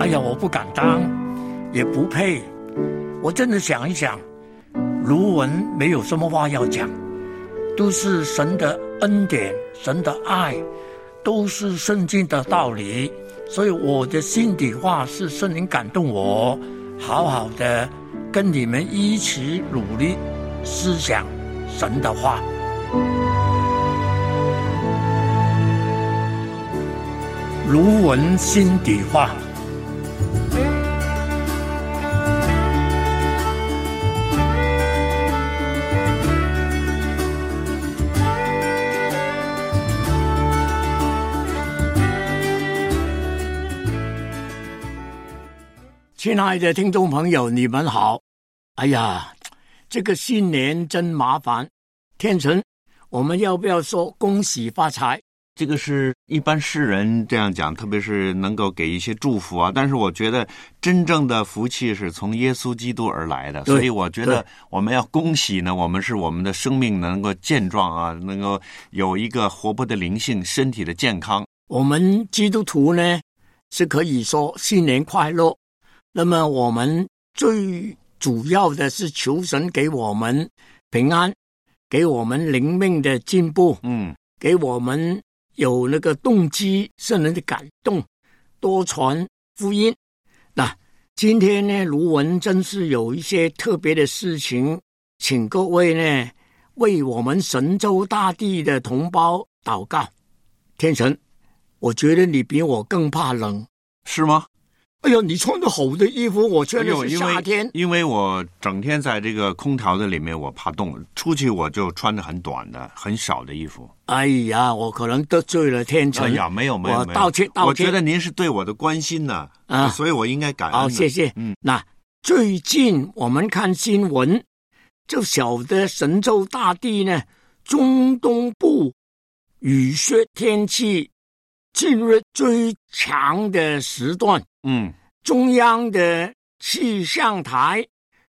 哎呀，我不敢当，也不配。我真的想一想，卢文没有什么话要讲，都是神的恩典，神的爱，都是圣经的道理。所以我的心底话是圣灵感动我，好好的跟你们一起努力思想神的话。卢文心底话。亲爱的听众朋友，你们好！哎呀，这个新年真麻烦。天成，我们要不要说恭喜发财？这个是一般世人这样讲，特别是能够给一些祝福啊。但是我觉得真正的福气是从耶稣基督而来的，所以我觉得我们要恭喜呢。我们是我们的生命能够健壮啊，能够有一个活泼的灵性，身体的健康。我们基督徒呢是可以说新年快乐。那么我们最主要的是求神给我们平安，给我们灵命的进步，嗯，给我们有那个动机，圣人的感动，多传福音。那今天呢，卢文真是有一些特别的事情，请各位呢为我们神州大地的同胞祷告。天神，我觉得你比我更怕冷，是吗？哎呦，你穿的好的衣服，我穿的是夏天。因为我整天在这个空调的里面，我怕冻。出去我就穿的很短的、很少的衣服。哎呀，我可能得罪了天成。哎呀，没有没有，道歉道歉。我觉得您是对我的关心呢，啊，所以我应该感恩。好，谢谢。嗯，那最近我们看新闻，就晓得神州大地呢，中东部雨雪天气进入最强的时段。嗯，中央的气象台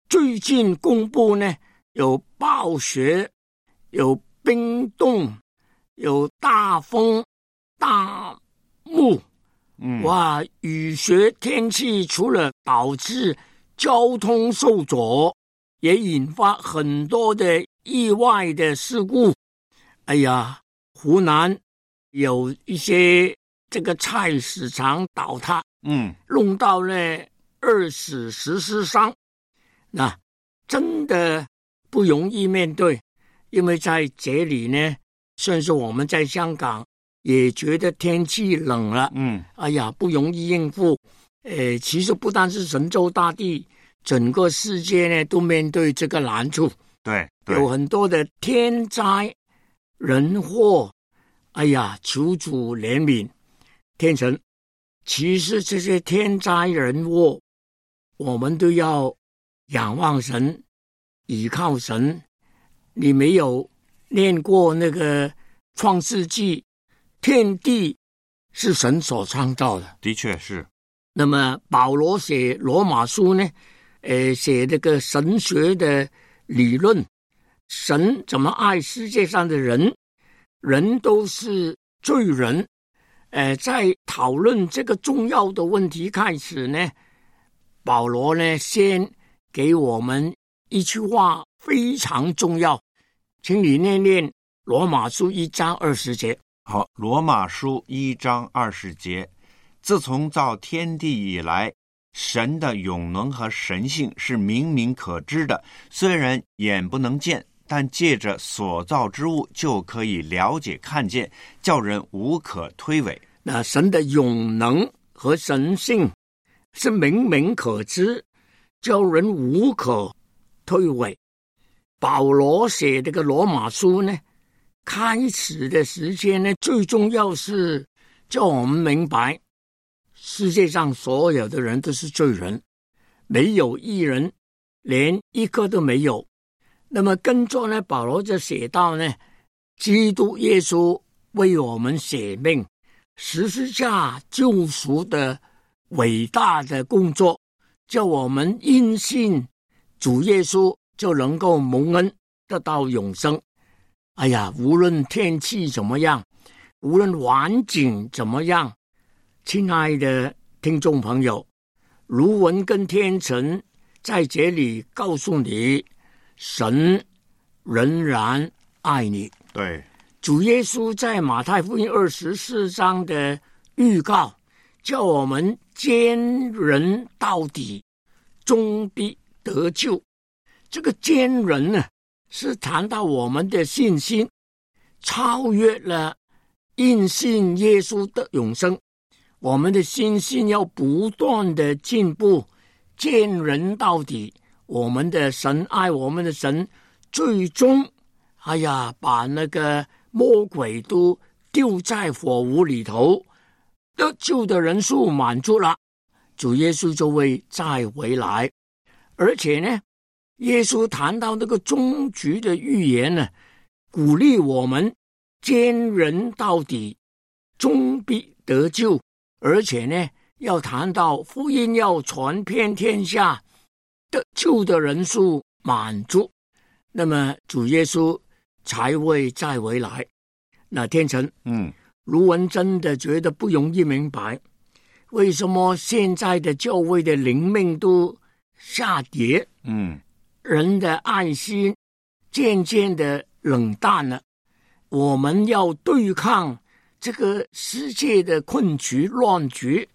最近公布呢，有暴雪，有冰冻，有大风、大雾。嗯，哇，雨雪天气除了导致交通受阻，也引发很多的意外的事故。哎呀，湖南有一些这个菜市场倒塌。嗯，弄到了二死十四伤，那真的不容易面对，因为在这里呢，算是我们在香港也觉得天气冷了，嗯，哎呀，不容易应付。呃，其实不单是神州大地，整个世界呢都面对这个难处，对，有很多的天灾人祸，哎呀，求主怜悯，天神。其实这些天灾人祸，我们都要仰望神，倚靠神。你没有念过那个创世纪，天地是神所创造的，的确是。那么保罗写罗马书呢？呃，写这个神学的理论，神怎么爱世界上的人？人都是罪人。呃，在讨论这个重要的问题开始呢，保罗呢先给我们一句话非常重要，请你念念罗马书一章二十节。好，罗马书一章二十节，自从造天地以来，神的永能和神性是明明可知的，虽然眼不能见，但借着所造之物就可以了解看见，叫人无可推诿。那神的永能和神性是明明可知，叫人无可推诿。保罗写这个罗马书呢，开始的时间呢，最重要是叫我们明白，世界上所有的人都是罪人，没有一人，连一个都没有。那么跟着呢，保罗就写到呢，基督耶稣为我们舍命。十字架救赎的伟大的工作，叫我们因信主耶稣就能够蒙恩得到永生。哎呀，无论天气怎么样，无论环境怎么样，亲爱的听众朋友，卢文跟天成在这里告诉你，神仍然爱你。对，主耶稣在马太福音二十四章的预告，叫我们坚忍到底，终必得救。这个坚忍呢，是谈到我们的信心超越了因信耶稣的永生。我们的信心要不断的进步，见人到底。我们的神爱我们的神，最终，哎呀，把那个魔鬼都丢在火炉里头，得救的人数满足了，主耶稣就会再回来。而且呢，耶稣谈到那个终局的预言呢，鼓励我们坚人到底，终必得救。而且呢，要谈到福音要传遍天下，得救的人数满足，那么主耶稣才会再回来。那天成，嗯，卢文真的觉得不容易明白，为什么现在的教会的灵命都下跌，嗯，人的爱心渐渐的冷淡了。我们要对抗。这个世界的困局乱局，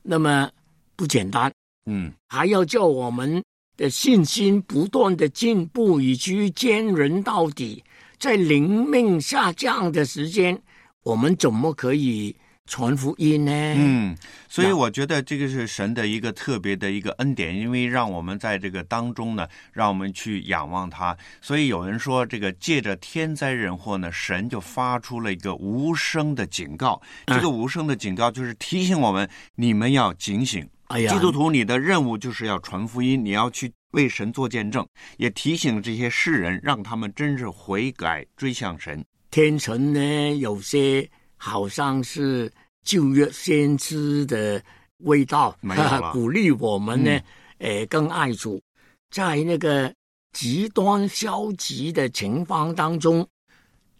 那么不简单，嗯，还要叫我们的信心不断的进步，以及坚韧到底。在灵命下降的时间，我们怎么可以？传福音呢？嗯，所以我觉得这个是神的一个特别的一个恩典，因为让我们在这个当中呢，让我们去仰望他。所以有人说，这个借着天灾人祸呢，神就发出了一个无声的警告。这个无声的警告就是提醒我们，你们要警醒。哎呀，基督徒，你的任务就是要传福音，你要去为神做见证，也提醒这些世人，让他们真是悔改，追向神。天神呢，有些。好像是旧约先知的味道，鼓励我们呢，呃，更爱主。在那个极端消极的情况当中，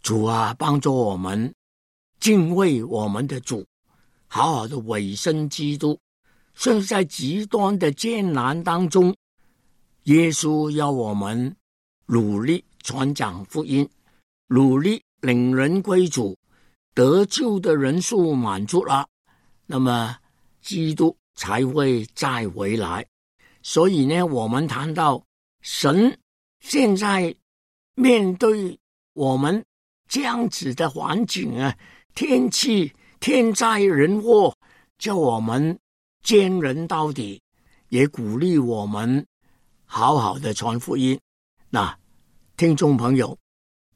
主啊，帮助我们敬畏我们的主，好好的委身基督。甚至在极端的艰难当中，耶稣要我们努力传讲福音，努力领人归主。得救的人数满足了，那么基督才会再回来。所以呢，我们谈到神现在面对我们这样子的环境啊，天气天灾人祸，叫我们坚韧到底，也鼓励我们好好的传福音。那听众朋友，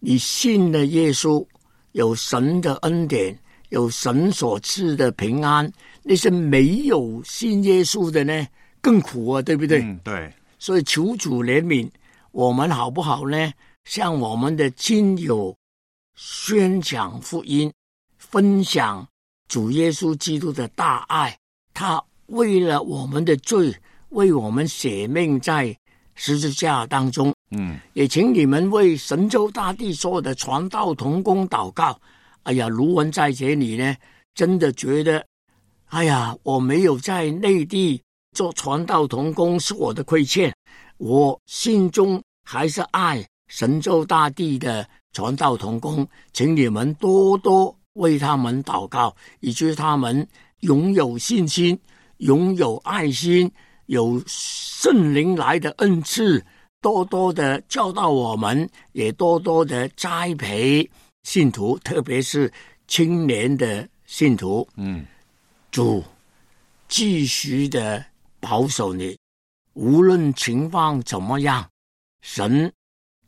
你信了耶稣？有神的恩典，有神所赐的平安。那些没有信耶稣的呢，更苦啊，对不对？嗯，对。所以求主怜悯我们，好不好呢？向我们的亲友宣讲福音，分享主耶稣基督的大爱。他为了我们的罪，为我们舍命在十字架当中。嗯，也请你们为神州大地所有的传道同工祷告。哎呀，卢文在这里呢，真的觉得，哎呀，我没有在内地做传道同工是我的亏欠。我心中还是爱神州大地的传道同工，请你们多多为他们祷告，以及他们拥有信心、拥有爱心、有圣灵来的恩赐。多多的教导我们，也多多的栽培信徒，特别是青年的信徒。嗯，主继续的保守你，无论情况怎么样，神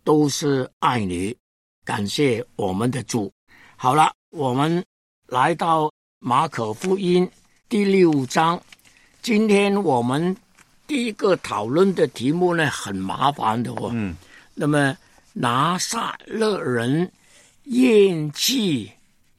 都是爱你。感谢我们的主。好了，我们来到马可福音第六章，今天我们。第一个讨论的题目呢，很麻烦的哦。嗯，那么拿撒勒人厌弃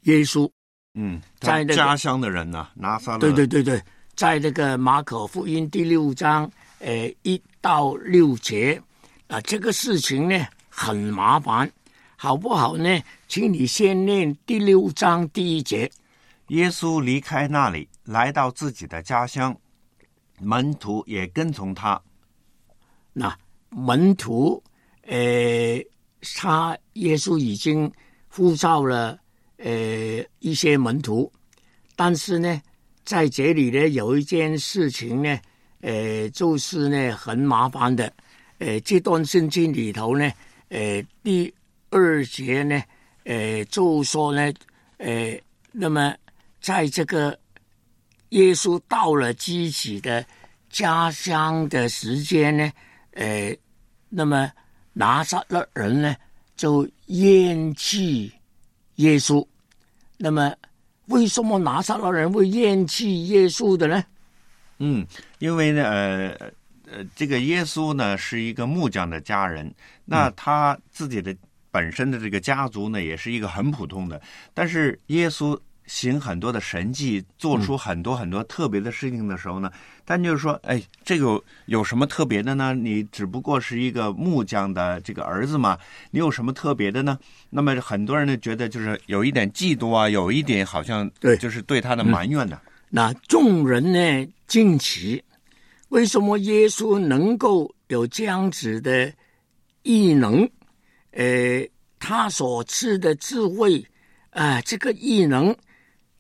耶稣。嗯，在家乡的人呢，拿撒勒。对对对对，在这个马可福音第六章，呃，一到六节啊，这个事情呢很麻烦，好不好呢？请你先念第六章第一节。耶稣离开那里，来到自己的家乡。门徒也跟从他。那门徒，呃，他耶稣已经呼召了呃一些门徒，但是呢，在这里呢有一件事情呢，呃，就是呢很麻烦的，呃，这段圣经里头呢，呃，第二节呢，呃，就说呢，呃，那么在这个耶稣到了自己的家乡的时间呢。呃，那么拿撒勒人呢就厌弃耶稣。那么为什么拿撒勒人会厌弃耶稣的呢？嗯，因为呢，呃呃，这个耶稣呢是一个木匠的家人，那他自己的本身的这个家族呢也是一个很普通的，但是耶稣。行很多的神迹，做出很多很多特别的事情的时候呢，但就是说，哎，这个有什么特别的呢？你只不过是一个木匠的这个儿子嘛，你有什么特别的呢？那么很多人呢觉得就是有一点嫉妒啊，有一点好像对，就是对他的埋怨呢。那众人呢惊奇，为什么耶稣能够有这样子的异能？呃，他所赐的智慧啊，这个异能。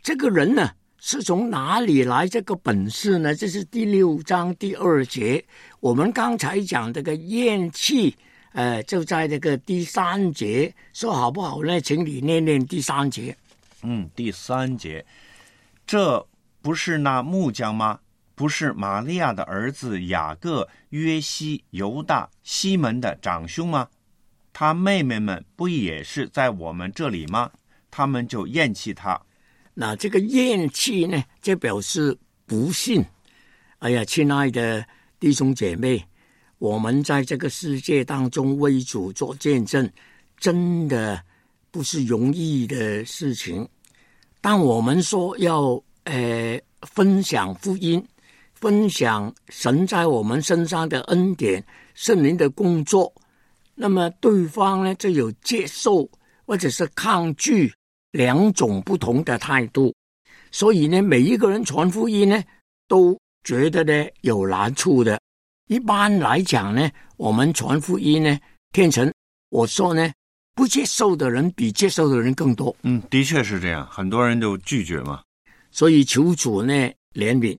这个人呢，是从哪里来这个本事呢？这是第六章第二节。我们刚才讲这个厌弃，呃，就在这个第三节，说好不好呢？请你念念第三节。嗯，第三节，这不是那木匠吗？不是玛利亚的儿子雅各、约西、犹大、西门的长兄吗？他妹妹们不也是在我们这里吗？他们就厌弃他。那这个厌弃呢，就表示不信。哎呀，亲爱的弟兄姐妹，我们在这个世界当中为主做见证，真的不是容易的事情。当我们说要呃分享福音，分享神在我们身上的恩典、圣灵的工作，那么对方呢就有接受或者是抗拒。两种不同的态度，所以呢，每一个人传福音呢，都觉得呢有难处的。一般来讲呢，我们传福音呢，天成我说呢，不接受的人比接受的人更多。嗯，的确是这样，很多人都拒绝嘛。所以求主呢怜悯。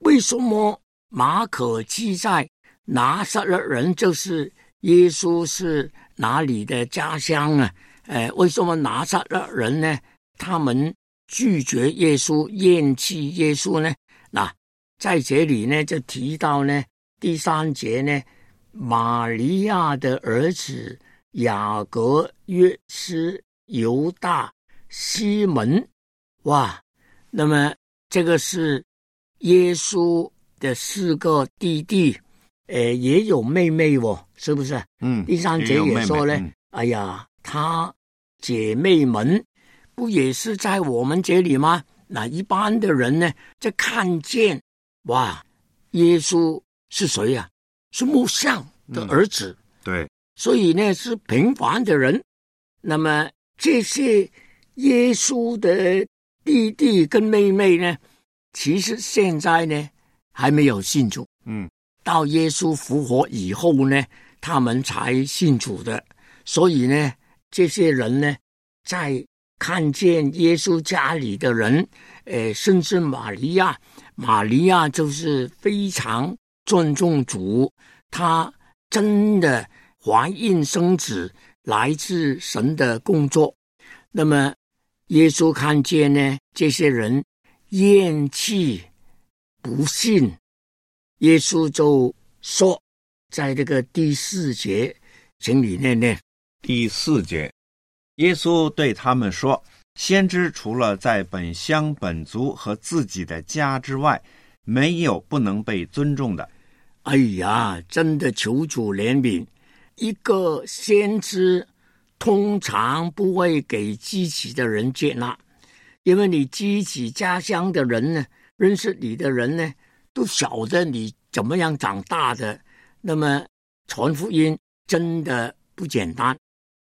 为什么马可记载拿撒勒人就是耶稣是哪里的家乡啊？呃，为什么拿撒勒人呢？他们拒绝耶稣，厌弃耶稣呢？那在这里呢，就提到呢，第三节呢，玛利亚的儿子雅各、约斯、犹大、西门，哇，那么这个是耶稣的四个弟弟，呃，也有妹妹哦，是不是？嗯，第三节也说呢，哎呀，他。姐妹们，不也是在我们这里吗？那一般的人呢，就看见哇，耶稣是谁呀？是木像的儿子。对，所以呢，是平凡的人。那么这些耶稣的弟弟跟妹妹呢，其实现在呢还没有信主。嗯，到耶稣复活以后呢，他们才信主的。所以呢。这些人呢，在看见耶稣家里的人，呃，甚至玛利亚，玛利亚就是非常尊重主，她真的怀孕生子，来自神的工作。那么，耶稣看见呢，这些人厌弃、不信，耶稣就说，在这个第四节，请你念念。第四节，耶稣对他们说：“先知除了在本乡本族和自己的家之外，没有不能被尊重的。”哎呀，真的求主怜悯！一个先知通常不会给自己的人接纳，因为你自己家乡的人呢，认识你的人呢，都晓得你怎么样长大的。那么传福音真的不简单。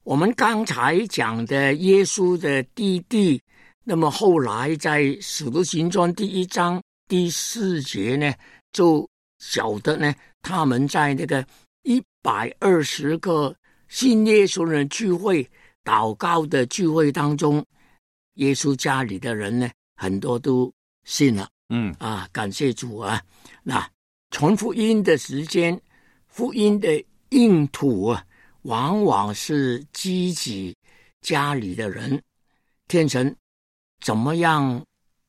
我们刚才讲的耶稣的弟弟，那么后来在《使徒行传》第一章第四节呢，就晓得呢，他们在那个一百二十个信耶稣人聚会、祷告的聚会当中，耶稣家里的人呢，很多都信了。嗯啊，感谢主啊！那传福音的时间，福音的硬土啊，往往是积极家里的人。天成怎么样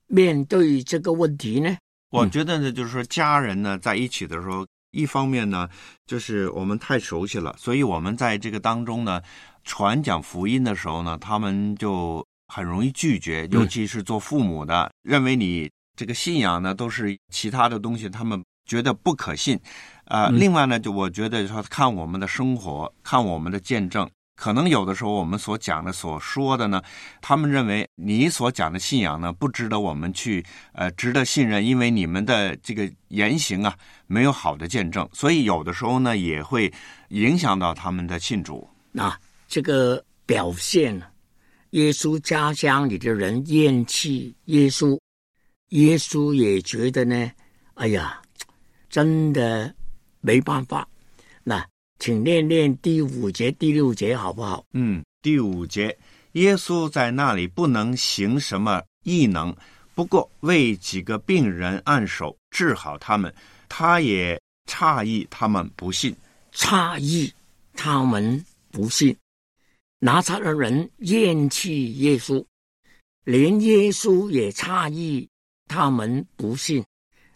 面对这个问题呢？我觉得呢，就是说家人呢在一起的时候，一方面呢，就是我们太熟悉了，所以我们在这个当中呢，传讲福音的时候呢，他们就很容易拒绝，尤其是做父母的，认为你这个信仰呢都是其他的东西，他们觉得不可信。啊、嗯另外呢，就我觉得说看我们的生活，看我们的见证。可能有的时候我们所讲的、所说的呢，他们认为你所讲的信仰呢，不值得我们去呃值得信任，因为你们的这个言行啊没有好的见证，所以有的时候呢也会影响到他们的信主。那这个表现，耶稣家乡里的人厌弃耶稣，耶稣也觉得呢，哎呀，真的没办法。那请念念第五节、第六节好不好？嗯，第五节，耶稣在那里不能行什么异能，不过为几个病人按手治好他们，他也诧异他们不信。诧异他们不信，拿撒的人厌弃耶稣，连耶稣也诧异他们不信。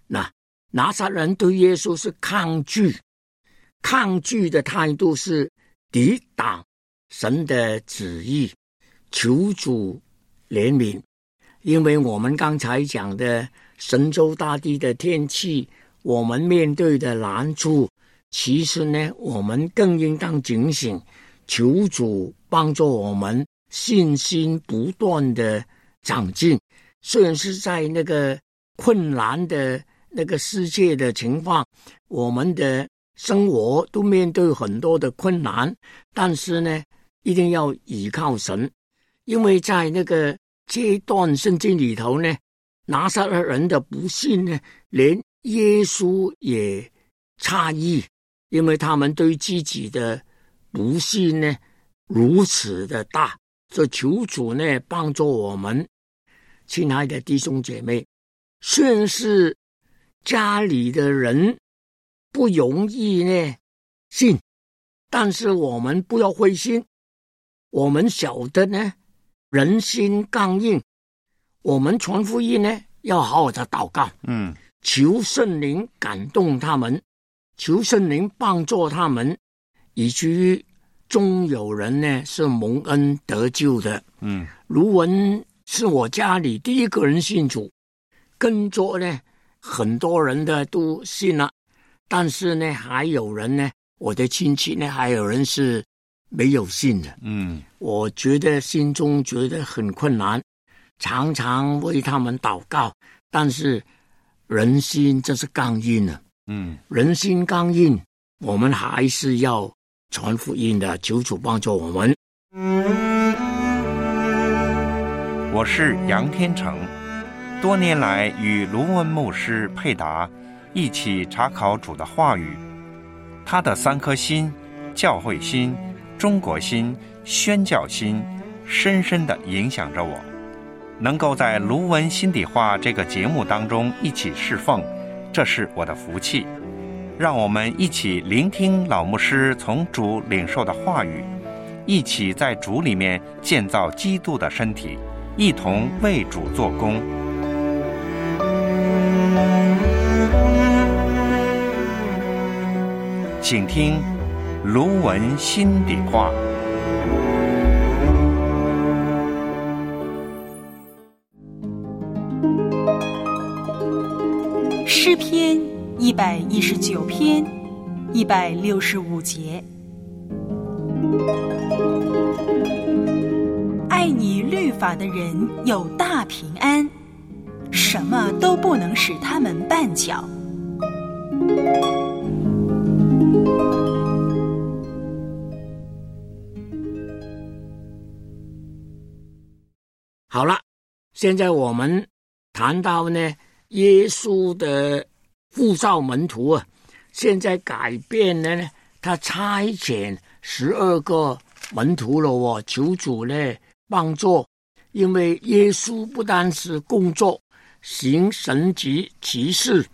那拿撒人对耶稣是抗拒，抗拒的态度是抵挡神的旨意，求主怜悯。因为我们刚才讲的神州大地的天气，我们面对的难处。其实呢，我们更应当警醒，求主帮助我们信心不断的长进。虽然是在那个困难的那个世界的情况，我们的生活都面对很多的困难，但是呢，一定要依靠神，因为在那个阶段圣经里头呢，拿撒勒人的不信呢，连耶稣也诧异。因为他们对自己的不信呢如此的大，这求主呢帮助我们，亲爱的弟兄姐妹，虽然是家里的人不容易呢信，但是我们不要灰心，我们晓得呢人心刚硬，我们传福音呢要好好的祷告，嗯。求圣灵感动他们。求圣灵帮助他们，以至于终有人呢是蒙恩得救的。嗯。卢文是我家里第一个人信主，跟着呢很多人的都信了，但是呢还有人呢，我的亲戚呢还有人是没有信的。嗯我觉得心中觉得很困难，常常为他们祷告，但是人心这是刚硬的。嗯人心刚硬，我们还是要传福音的，求主帮助我们。我是杨天成，多年来与卢文牧师佩达一起查考主的话语，他的三颗心——教会心、中国心、宣教心，深深的影响着我。能够在《卢文心底话》这个节目当中一起侍奉，这是我的福气。让我们一起聆听老牧师从主领受的话语，一起在主里面建造基督的身体。一同为主做工。请听卢文心底话。诗篇一百一十九篇一百六十五节。爱你律法的人有大平安，什么都不能使他们绊脚。现在我们谈到呢，耶稣的呼召门徒啊，现在改变了呢，他差遣十二个门徒了哦，求主呢帮助，因为耶稣不单是工作行神级奇事，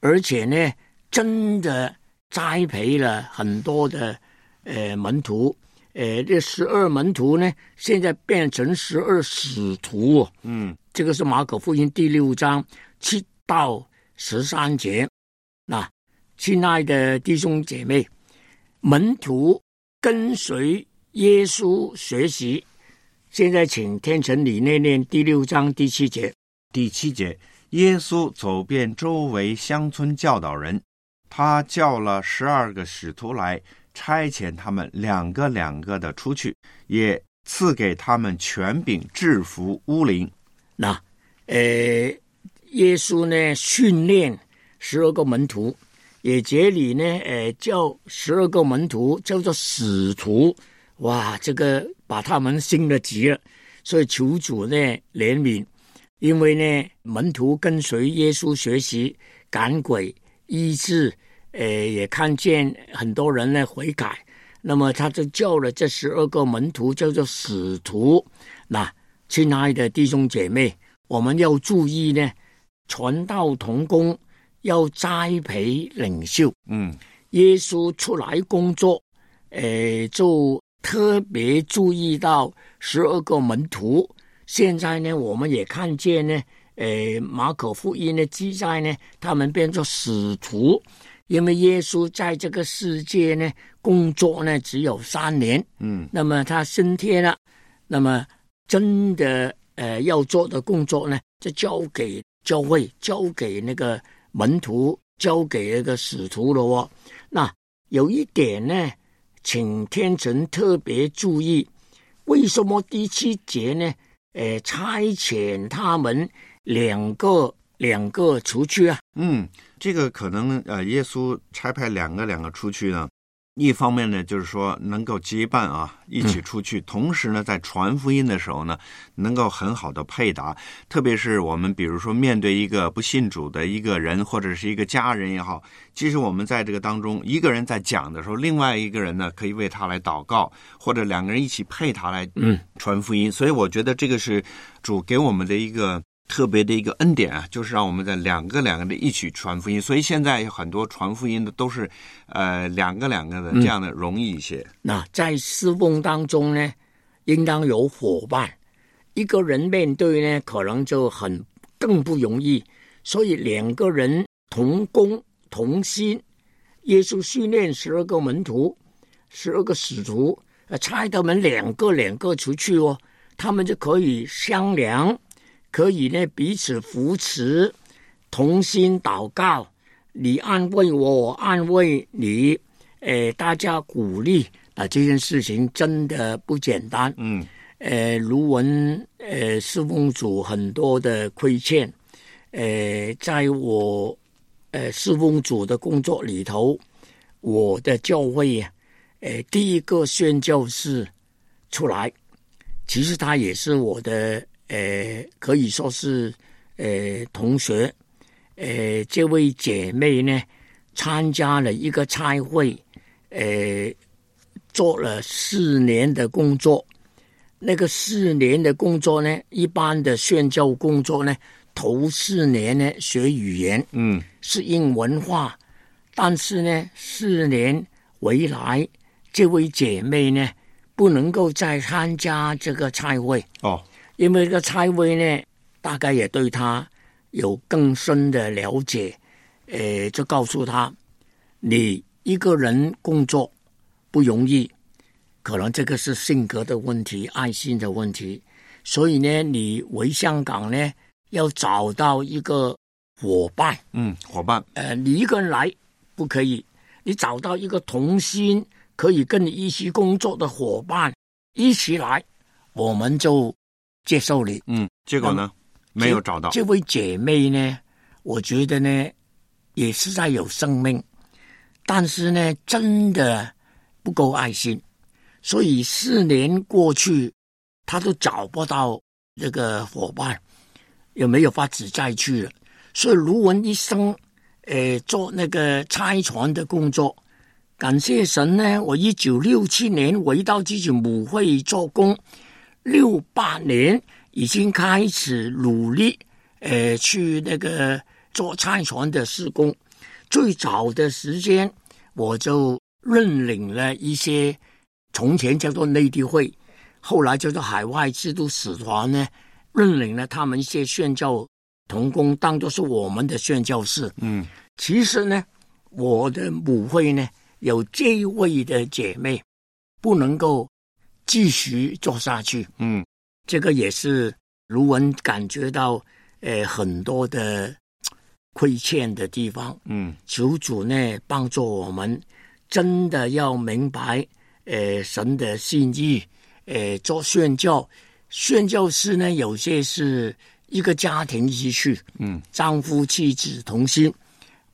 而且呢，真的栽培了很多的呃门徒。呃，这十二门徒呢，现在变成十二使徒。嗯，这个是马可福音第六章七到十三节。那，亲爱的弟兄姐妹，门徒跟随耶稣学习。现在，请天成里念念第六章第七节。第七节，耶稣走遍周围乡村教导人，他叫了十二个使徒来。差遣他们两个两个的出去，也赐给他们权柄制服巫灵。那，呃，耶稣呢训练十二个门徒，也这里呢，呃，叫十二个门徒叫做使徒。哇，这个把他们升了级了，所以求主呢怜悯，因为呢门徒跟随耶稣学习赶鬼医治。呃，也看见很多人呢悔改，那么他就叫了这十二个门徒叫做使徒。那亲爱的弟兄姐妹，我们要注意呢，传道同工要栽培领袖。嗯，耶稣出来工作，呃，就特别注意到十二个门徒。现在呢，我们也看见呢，呃，马可福音的记载呢，他们变作使徒。因为耶稣在这个世界呢，工作呢只有三年，嗯，那么他升天了，那么真的呃要做的工作呢，就交给教会，交给那个门徒，交给那个使徒了哦。那有一点呢，请天神特别注意，为什么第七节呢？呃，差遣他们两个两个出去啊？嗯。这个可能呃，耶稣差派两个两个出去呢，一方面呢，就是说能够结伴啊，一起出去；同时呢，在传福音的时候呢，能够很好的配搭。特别是我们比如说面对一个不信主的一个人或者是一个家人也好，其实我们在这个当中，一个人在讲的时候，另外一个人呢可以为他来祷告，或者两个人一起配他来嗯传福音。所以我觉得这个是主给我们的一个。特别的一个恩典啊，就是让我们在两个两个的一起传福音，所以现在有很多传福音的都是，呃，两个两个的这样的容易一些。那在侍奉当中呢，应当有伙伴，一个人面对呢，可能就很更不容易，所以两个人同工同心。耶稣训练十二个门徒，十二个使徒，呃，差他们两个两个出去哦，他们就可以商量。可以呢，彼此扶持，同心祷告，你安慰我，我安慰你，诶，大家鼓励啊，这件事情真的不简单。嗯，呃，卢文，呃，侍奉主很多的亏欠，呃，在我，呃，侍奉主的工作里头，我的教会呀，呃，第一个宣教士出来，其实他也是我的。呃，可以说是呃同学，呃，这位姐妹呢，参加了一个差会，呃，做了四年的工作。那个四年的工作呢，一般的宣教工作呢，头四年呢学语言，嗯，适应文化。但是呢，四年回来，这位姐妹呢，不能够再参加这个差会。哦。因为这个蔡威呢，大概也对他有更深的了解，呃，就告诉他，你一个人工作不容易，可能这个是性格的问题、爱心的问题，所以呢，你回香港呢，要找到一个伙伴，嗯，伙伴，呃，你一个人来不可以，你找到一个同心可以跟你一起工作的伙伴一起来，我们就。接受你，嗯，结果呢，没有找到这位姐妹呢。我觉得呢，也是在有生命，但是呢，真的不够爱心，所以四年过去，她都找不到这个伙伴，也没有法子再去了。所以卢文一生，呃，做那个拆船的工作。感谢神呢，我一九六七年回到自己母会做工，六八年已经开始努力，呃，去那个做拆船的施工。最早的时间，我就认领了一些从前叫做内地会，后来叫做海外制度使团呢，认领了他们一些宣教童工，当做是我们的宣教士。嗯，其实呢，我的母会呢。有这一位的姐妹不能够继续做下去，嗯，这个也是卢文感觉到呃很多的亏欠的地方，嗯，求主呢帮助我们，真的要明白呃神的心意，呃做宣教，宣教师呢有些是一个家庭一起去，嗯，丈夫妻子同心，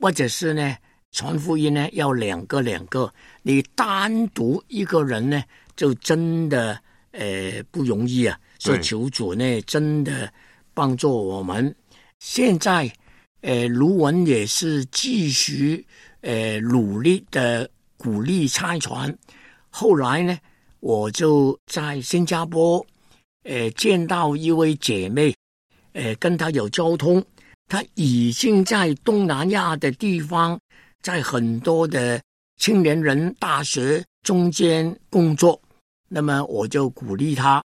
或者是呢。传福音呢，要两个两个，你单独一个人呢，就真的呃不容易啊。所以求主呢，真的帮助我们。现在呃，卢文也是继续呃努力的鼓励拆船。后来呢，我就在新加坡呃见到一位姐妹，呃跟她有交通，她已经在东南亚的地方。在很多的青年人大学中间工作，那么我就鼓励他：“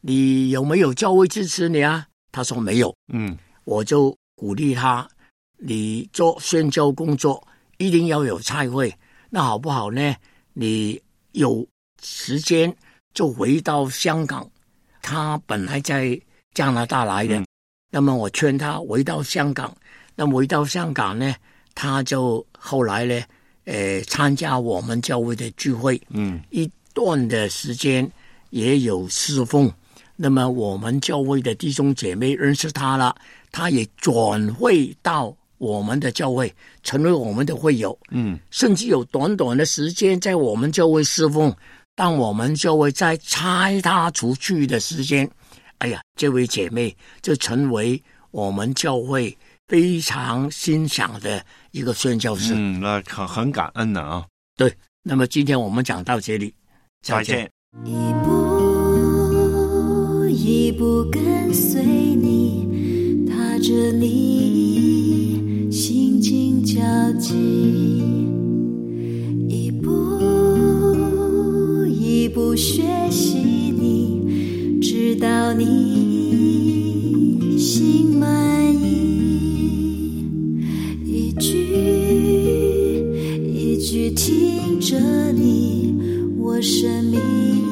你有没有教会支持你啊？”他说没有。嗯，我就鼓励他：“你做宣教工作一定要有菜会，那好不好呢？你有时间就回到香港。他本来在加拿大来的，那么我劝他回到香港。那回到香港呢？”他就后来呢，呃，参加我们教会的聚会，嗯，一段的时间也有侍奉。那么我们教会的弟兄姐妹认识他了，他也转会到我们的教会，成为我们的会友，嗯，甚至有短短的时间在我们教会侍奉。当我们教会在拆他出去的时间，哎呀，这位姐妹就成为我们教会。非常欣赏的一个宣教师，嗯，那很很感恩的啊。对，那么今天我们讲到这里，再见。一步一步跟随你踏着你心惊交集一步一步学习你直到你心满意一句一句听着你。我生命。